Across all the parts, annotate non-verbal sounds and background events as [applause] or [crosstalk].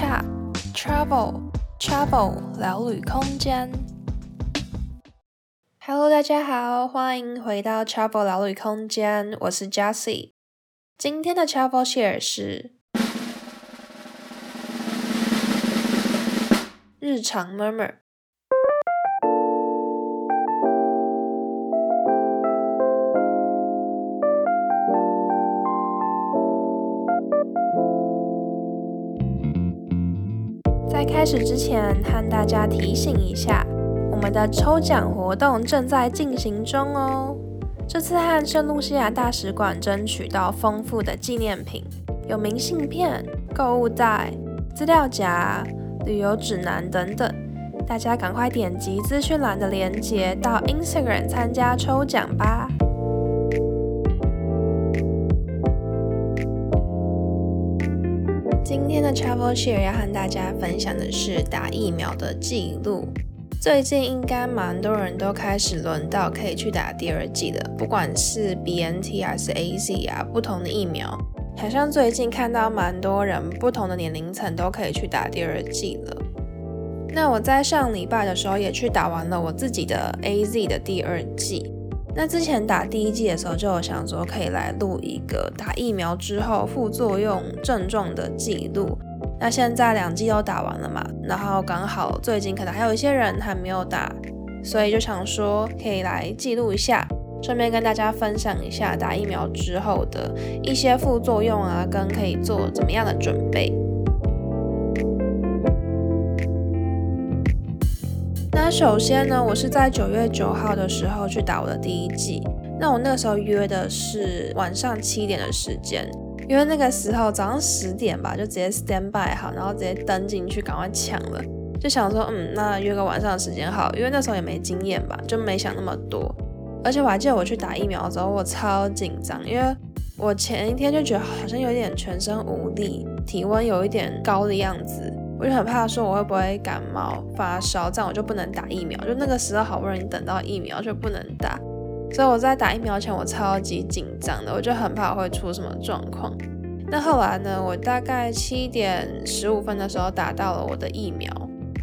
差，travel，travel，聊旅空间。Hello，大家好，欢迎回到 Travel 聊旅空间，我是 Jessie。今天的 Travel Share 是日常 Murmur。在开始之前，和大家提醒一下，我们的抽奖活动正在进行中哦。这次和圣露西亚大使馆争取到丰富的纪念品，有明信片、购物袋、资料夹、旅游指南等等。大家赶快点击资讯栏的链接，到 Instagram 参加抽奖吧。今天的 Travel Share 要和大家分享的是打疫苗的记录。最近应该蛮多人都开始轮到可以去打第二剂了，不管是 BNT 还是 AZ 啊，不同的疫苗，好像最近看到蛮多人不同的年龄层都可以去打第二剂了。那我在上礼拜的时候也去打完了我自己的 AZ 的第二剂。那之前打第一剂的时候，就有想说可以来录一个打疫苗之后副作用症状的记录。那现在两剂都打完了嘛，然后刚好最近可能还有一些人还没有打，所以就想说可以来记录一下，顺便跟大家分享一下打疫苗之后的一些副作用啊，跟可以做怎么样的准备。首先呢，我是在九月九号的时候去打我的第一剂。那我那个时候约的是晚上七点的时间，因为那个时候早上十点吧，就直接 stand by 好，然后直接登进去，赶快抢了。就想说，嗯，那约个晚上的时间好，因为那时候也没经验吧，就没想那么多。而且我还记得我去打疫苗的时候，我超紧张，因为我前一天就觉得好像有点全身无力，体温有一点高的样子。我就很怕说我会不会感冒发烧，这样我就不能打疫苗。就那个时候好不容易等到疫苗，就不能打。所以我在打疫苗前我超级紧张的，我就很怕我会出什么状况。那后来呢，我大概七点十五分的时候打到了我的疫苗。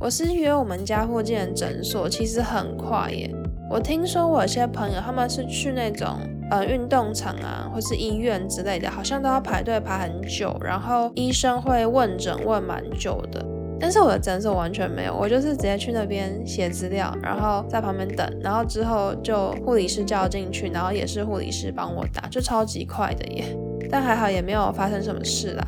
我是约我们家附近的诊所，其实很快耶。我听说我有些朋友他们是去那种。呃，运动场啊，或是医院之类的，好像都要排队排很久，然后医生会问诊问蛮久的。但是我的诊所完全没有，我就是直接去那边写资料，然后在旁边等，然后之后就护理师叫进去，然后也是护理师帮我打，就超级快的耶。但还好也没有发生什么事啦。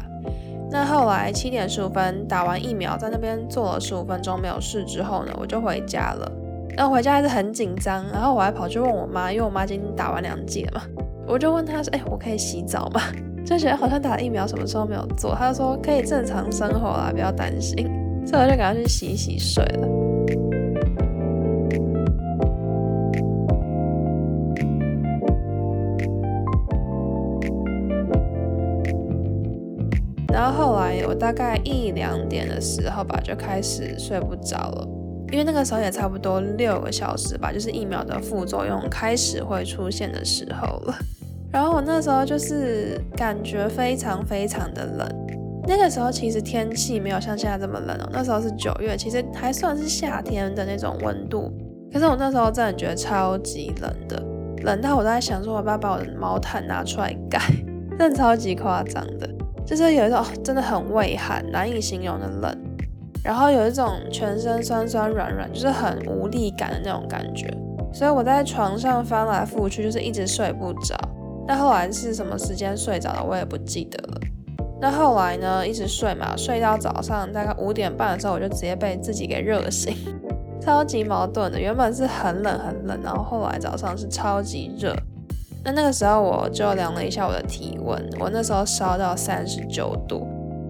那后来七点十五分打完疫苗，在那边坐了十五分钟没有事之后呢，我就回家了。然后回家还是很紧张，然后我还跑去问我妈，因为我妈已经打完两剂了嘛，我就问她说：“哎，我可以洗澡吗？” [laughs] 就觉得好像打了疫苗什么时候没有做，她就说可以正常生活啦，不要担心。所以我就赶快去洗洗睡了。然后后来我大概一两点的时候吧，就开始睡不着了。因为那个时候也差不多六个小时吧，就是疫苗的副作用开始会出现的时候了。[laughs] 然后我那时候就是感觉非常非常的冷。那个时候其实天气没有像现在这么冷哦，那时候是九月，其实还算是夏天的那种温度。可是我那时候真的觉得超级冷的，冷到我都在想说，我要不要把我的毛毯拿出来盖？[laughs] 真的超级夸张的，就是有一种、哦、真的很畏寒、难以形容的冷。然后有一种全身酸酸软软，就是很无力感的那种感觉，所以我在床上翻来覆去，就是一直睡不着。那后来是什么时间睡着的，我也不记得了。那后来呢，一直睡嘛，睡到早上大概五点半的时候，我就直接被自己给热醒，[laughs] 超级矛盾的。原本是很冷很冷，然后后来早上是超级热。那那个时候我就量了一下我的体温，我那时候烧到三十九度。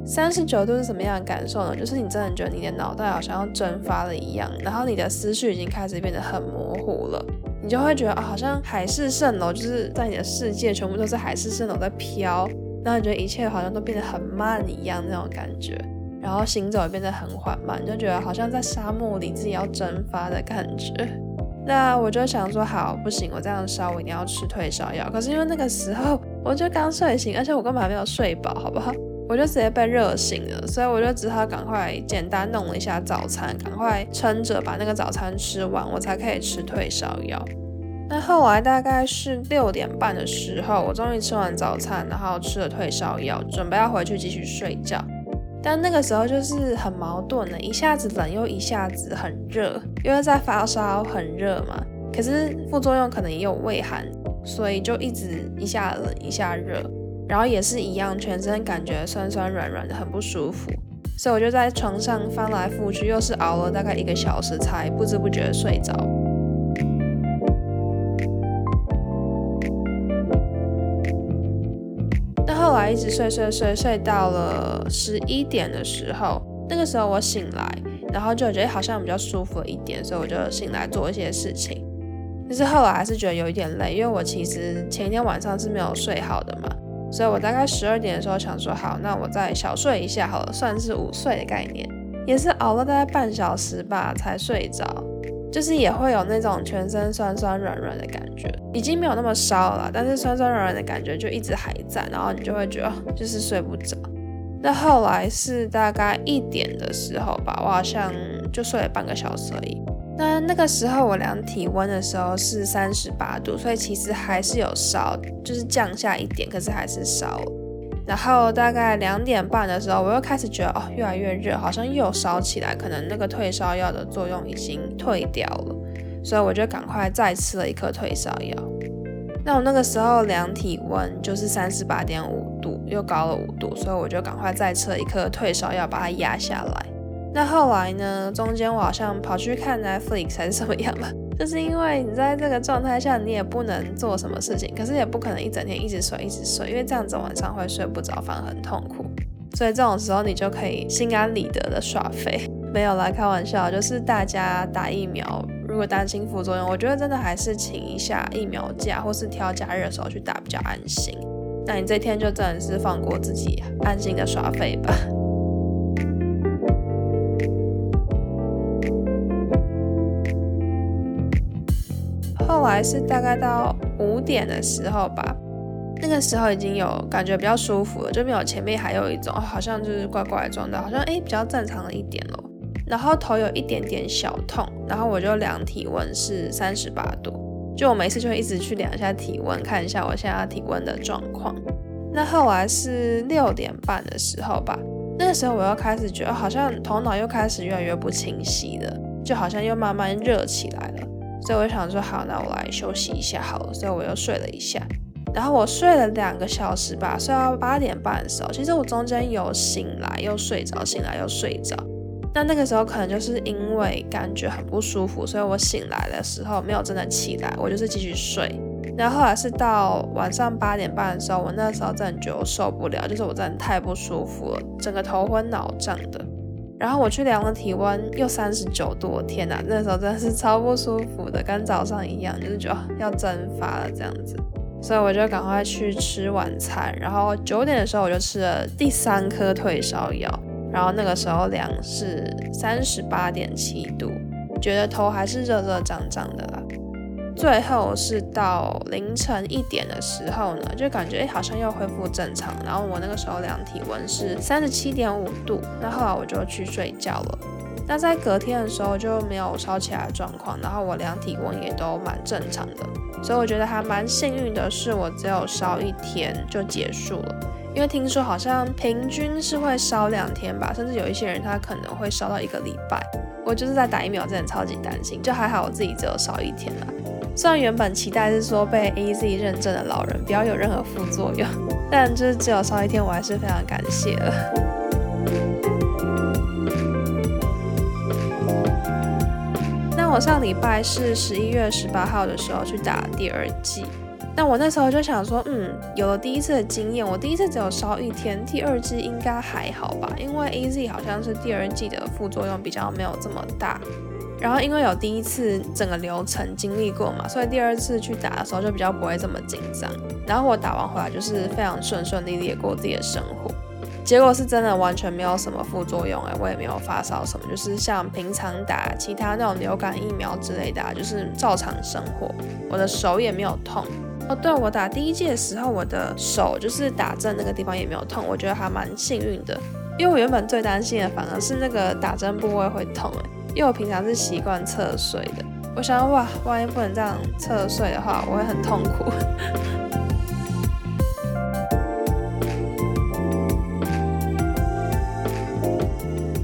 三十九度是什么样的感受呢？就是你真的觉得你的脑袋好像要蒸发了一样，然后你的思绪已经开始变得很模糊了，你就会觉得啊，好像海市蜃楼，就是在你的世界全部都是海市蜃楼在飘，然后你觉得一切好像都变得很慢一样那种感觉，然后行走也变得很缓慢，你就觉得好像在沙漠里自己要蒸发的感觉。那我就想说，好，不行，我这样烧，我一定要吃退烧药。可是因为那个时候我就刚睡醒，而且我根本还没有睡饱，好不好？我就直接被热醒了，所以我就只好赶快简单弄了一下早餐，赶快撑着把那个早餐吃完，我才可以吃退烧药。那后来大概是六点半的时候，我终于吃完早餐，然后吃了退烧药，准备要回去继续睡觉。但那个时候就是很矛盾的，一下子冷又一下子很热，因为在发烧很热嘛。可是副作用可能也有胃寒，所以就一直一下冷一下热，然后也是一样，全身感觉酸酸软软的，很不舒服。所以我就在床上翻来覆去，又是熬了大概一个小时，才不知不觉睡着。但后来一直睡睡睡睡到了十一点的时候，那个时候我醒来，然后就觉得好像比较舒服一点，所以我就醒来做一些事情。但是后来还是觉得有一点累，因为我其实前一天晚上是没有睡好的嘛，所以我大概十二点的时候想说好，那我再小睡一下好了，算是午睡的概念，也是熬了大概半小时吧才睡着。就是也会有那种全身酸酸软软的感觉，已经没有那么烧了，但是酸酸软软的感觉就一直还在，然后你就会觉得就是睡不着。那后来是大概一点的时候吧，我好像就睡了半个小时而已。那那个时候我量体温的时候是三十八度，所以其实还是有烧，就是降下一点，可是还是烧。然后大概两点半的时候，我又开始觉得哦，越来越热，好像又烧起来，可能那个退烧药的作用已经退掉了，所以我就赶快再吃了一颗退烧药。那我那个时候量体温就是三十八点五度，又高了五度，所以我就赶快再吃一颗退烧药，把它压下来。那后来呢，中间我好像跑去看 Netflix 还是什么样吧。[laughs] 就是因为你在这个状态下，你也不能做什么事情，可是也不可能一整天一直睡一直睡，因为这样子晚上会睡不着，反而很痛苦。所以这种时候你就可以心安理得的耍废，没有来开玩笑。就是大家打疫苗，如果担心副作用，我觉得真的还是请一下疫苗假，或是挑假日的时候去打比较安心。那你这天就真的是放过自己，安心的耍废吧。来是大概到五点的时候吧，那个时候已经有感觉比较舒服了，就没有前面还有一种好像就是怪怪的状态，好像哎比较正常了一点咯。然后头有一点点小痛，然后我就量体温是三十八度，就我每次就会一直去量一下体温，看一下我现在体温的状况。那后来是六点半的时候吧，那个时候我又开始觉得好像头脑又开始越来越不清晰了，就好像又慢慢热起来。所以我想说，好，那我来休息一下好了。所以我又睡了一下，然后我睡了两个小时吧，睡到八点半的时候，其实我中间有醒来又睡着，醒来又睡着。那那个时候可能就是因为感觉很不舒服，所以我醒来的时候没有真的起来，我就是继续睡。然后后来是到晚上八点半的时候，我那时候真的觉得我受不了，就是我真的太不舒服了，整个头昏脑胀的。然后我去量了体温，又三十九度，天哪！那时候真的是超不舒服的，跟早上一样，就是觉得要蒸发了这样子。所以我就赶快去吃晚餐，然后九点的时候我就吃了第三颗退烧药，然后那个时候量是三十八点七度，觉得头还是热热胀胀的啦。最后是到凌晨一点的时候呢，就感觉哎，好像又恢复正常。然后我那个时候量体温是三十七点五度，那后来我就去睡觉了。那在隔天的时候就没有烧起来的状况，然后我量体温也都蛮正常的。所以我觉得还蛮幸运的是，我只有烧一天就结束了。因为听说好像平均是会烧两天吧，甚至有一些人他可能会烧到一个礼拜。我就是在打疫苗之前超级担心，就还好我自己只有烧一天了。虽然原本期待是说被 AZ 认证的老人不要有任何副作用，但就是只有烧一天，我还是非常感谢了。那我上礼拜是十一月十八号的时候去打第二剂，那我那时候就想说，嗯，有了第一次的经验，我第一次只有烧一天，第二剂应该还好吧？因为 AZ 好像是第二剂的副作用比较没有这么大。然后因为有第一次整个流程经历过嘛，所以第二次去打的时候就比较不会这么紧张。然后我打完回来就是非常顺顺利利的过自己的生活，结果是真的完全没有什么副作用哎，我也没有发烧什么，就是像平常打其他那种流感疫苗之类的，就是照常生活。我的手也没有痛，哦，对，我打第一剂的时候，我的手就是打针那个地方也没有痛，我觉得还蛮幸运的。因为我原本最担心的反而是那个打针部位会痛，哎，因为我平常是习惯侧睡的。我想哇，万一不能这样侧睡的话，我会很痛苦。[laughs]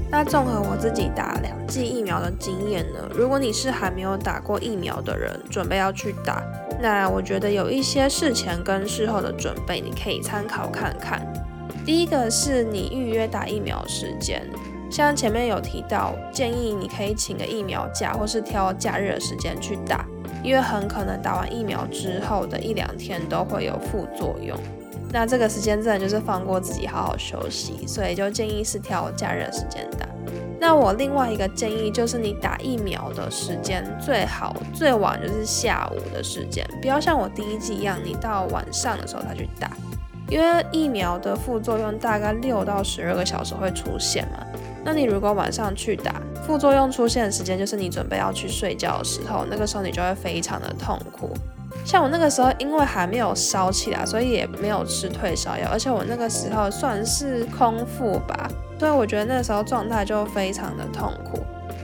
那综合我自己打两剂疫苗的经验呢，如果你是还没有打过疫苗的人，准备要去打，那我觉得有一些事前跟事后的准备，你可以参考看看。第一个是你预约打疫苗时间，像前面有提到，建议你可以请个疫苗假，或是挑假日的时间去打，因为很可能打完疫苗之后的一两天都会有副作用。那这个时间真的就是放过自己，好好休息，所以就建议是挑假日的时间打。那我另外一个建议就是，你打疫苗的时间最好最晚就是下午的时间，不要像我第一季一样，你到晚上的时候才去打，因为疫苗的副作用大概六到十二个小时会出现嘛。那你如果晚上去打，副作用出现的时间就是你准备要去睡觉的时候，那个时候你就会非常的痛苦。像我那个时候，因为还没有烧起来，所以也没有吃退烧药，而且我那个时候算是空腹吧，所以我觉得那时候状态就非常的痛苦。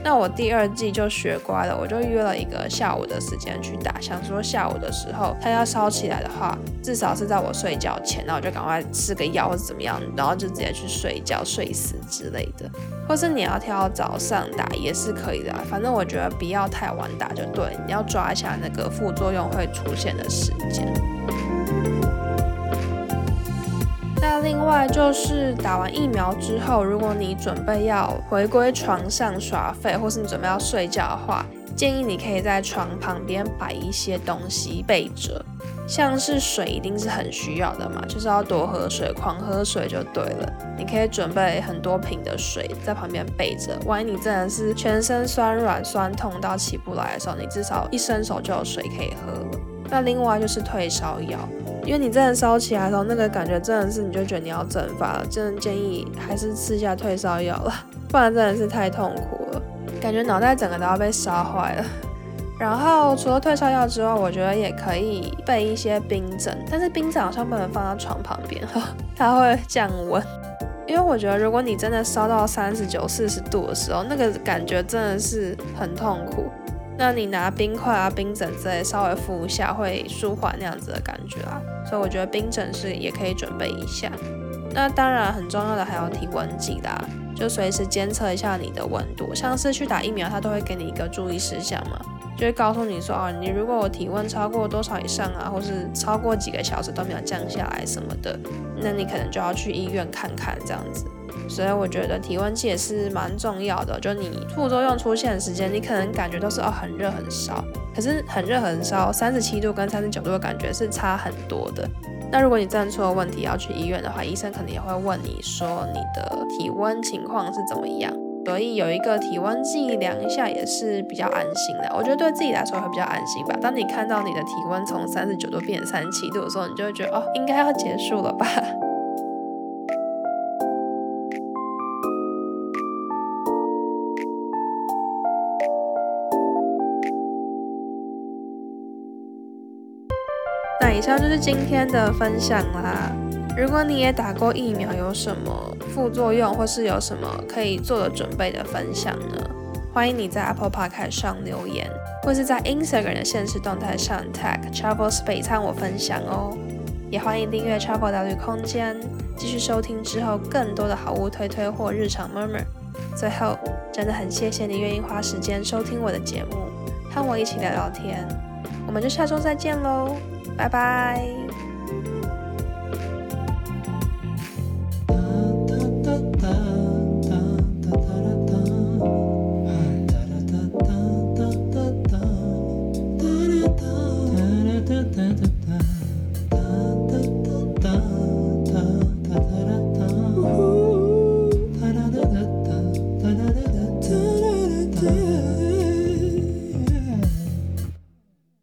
那我第二季就学乖了，我就约了一个下午的时间去打，想说下午的时候它要烧起来的话，至少是在我睡觉前，那我就赶快吃个药或怎么样，然后就直接去睡觉睡死之类的。或是你要挑早上打也是可以的，反正我觉得不要太晚打就对，你要抓一下那个副作用会出现的时间。另外就是打完疫苗之后，如果你准备要回归床上耍废，或是你准备要睡觉的话，建议你可以在床旁边摆一些东西备着，像是水一定是很需要的嘛，就是要多喝水，狂喝水就对了。你可以准备很多瓶的水在旁边备着，万一你真的是全身酸软酸痛到起不来的时候，你至少一伸手就有水可以喝了。那另外就是退烧药。因为你真的烧起来的时候，那个感觉真的是，你就觉得你要蒸发了，真的建议还是吃一下退烧药了，[laughs] 不然真的是太痛苦了，感觉脑袋整个都要被烧坏了。[laughs] 然后除了退烧药之外，我觉得也可以备一些冰枕，但是冰枕好像不能放在床旁边哈，[laughs] 它会降温。因为我觉得如果你真的烧到三十九、四十度的时候，那个感觉真的是很痛苦。那你拿冰块啊、冰枕之类稍微敷一下，会舒缓那样子的感觉啊，所以我觉得冰枕是也可以准备一下。那当然很重要的还有体温计啦，就随时监测一下你的温度。像是去打疫苗，它都会给你一个注意事项嘛，就会告诉你说啊，你如果我体温超过多少以上啊，或是超过几个小时都没有降下来什么的，那你可能就要去医院看看这样子。所以我觉得体温计也是蛮重要的，就你副作用出现的时间，你可能感觉都是哦很热很烧，可是很热很烧，三十七度跟三十九度的感觉是差很多的。那如果你真的出了问题要去医院的话，医生可能也会问你说你的体温情况是怎么样，所以有一个体温计量一下也是比较安心的。我觉得对自己来说会比较安心吧。当你看到你的体温从三十九度变成三十七度的时候，你就会觉得哦应该要结束了吧。以上就是今天的分享啦。如果你也打过疫苗，有什么副作用，或是有什么可以做的准备的分享呢？欢迎你在 Apple Podcast 上留言，或是在 Instagram 的限时动态上 tag Travel Space 和我分享哦。也欢迎订阅 Travel 岛屿空间，继续收听之后更多的好物推推或日常 murmur。最后，真的很谢谢你愿意花时间收听我的节目，和我一起聊聊天。我们就下周再见喽。拜拜。